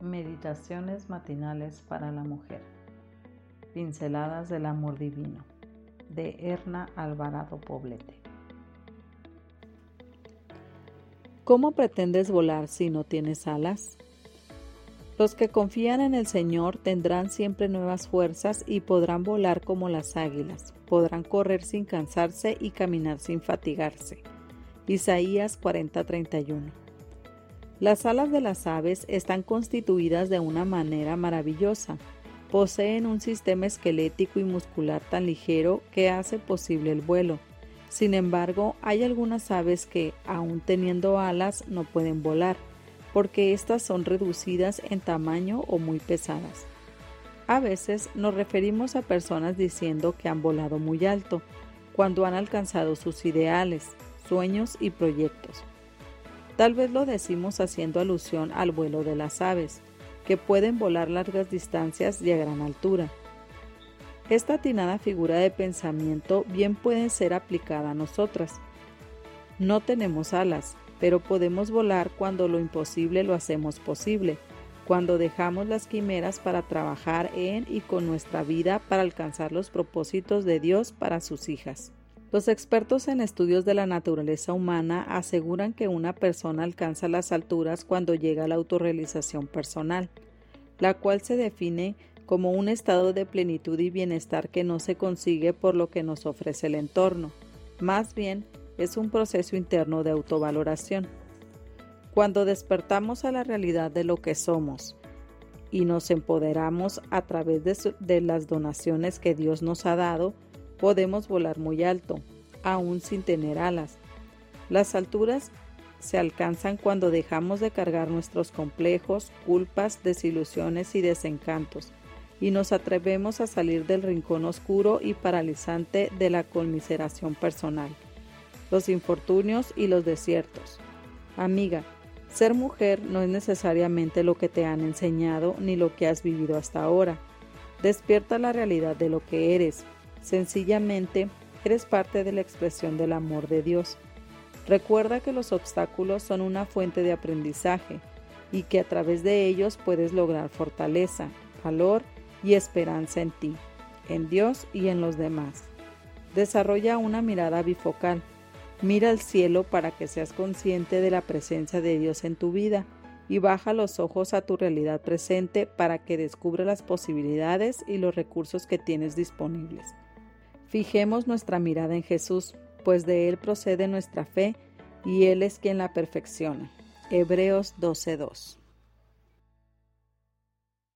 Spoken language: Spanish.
Meditaciones matinales para la mujer. Pinceladas del amor divino. De Erna Alvarado Poblete. ¿Cómo pretendes volar si no tienes alas? Los que confían en el Señor tendrán siempre nuevas fuerzas y podrán volar como las águilas, podrán correr sin cansarse y caminar sin fatigarse. Isaías 40:31 las alas de las aves están constituidas de una manera maravillosa. Poseen un sistema esquelético y muscular tan ligero que hace posible el vuelo. Sin embargo, hay algunas aves que, aun teniendo alas, no pueden volar, porque éstas son reducidas en tamaño o muy pesadas. A veces nos referimos a personas diciendo que han volado muy alto, cuando han alcanzado sus ideales, sueños y proyectos. Tal vez lo decimos haciendo alusión al vuelo de las aves, que pueden volar largas distancias y a gran altura. Esta atinada figura de pensamiento bien puede ser aplicada a nosotras. No tenemos alas, pero podemos volar cuando lo imposible lo hacemos posible, cuando dejamos las quimeras para trabajar en y con nuestra vida para alcanzar los propósitos de Dios para sus hijas. Los expertos en estudios de la naturaleza humana aseguran que una persona alcanza las alturas cuando llega a la autorrealización personal, la cual se define como un estado de plenitud y bienestar que no se consigue por lo que nos ofrece el entorno. Más bien, es un proceso interno de autovaloración. Cuando despertamos a la realidad de lo que somos y nos empoderamos a través de, de las donaciones que Dios nos ha dado, Podemos volar muy alto, aún sin tener alas. Las alturas se alcanzan cuando dejamos de cargar nuestros complejos, culpas, desilusiones y desencantos, y nos atrevemos a salir del rincón oscuro y paralizante de la conmiseración personal, los infortunios y los desiertos. Amiga, ser mujer no es necesariamente lo que te han enseñado ni lo que has vivido hasta ahora. Despierta la realidad de lo que eres, Sencillamente, eres parte de la expresión del amor de Dios. Recuerda que los obstáculos son una fuente de aprendizaje y que a través de ellos puedes lograr fortaleza, valor y esperanza en ti, en Dios y en los demás. Desarrolla una mirada bifocal. Mira al cielo para que seas consciente de la presencia de Dios en tu vida y baja los ojos a tu realidad presente para que descubra las posibilidades y los recursos que tienes disponibles. Fijemos nuestra mirada en Jesús, pues de Él procede nuestra fe y Él es quien la perfecciona. Hebreos 12:2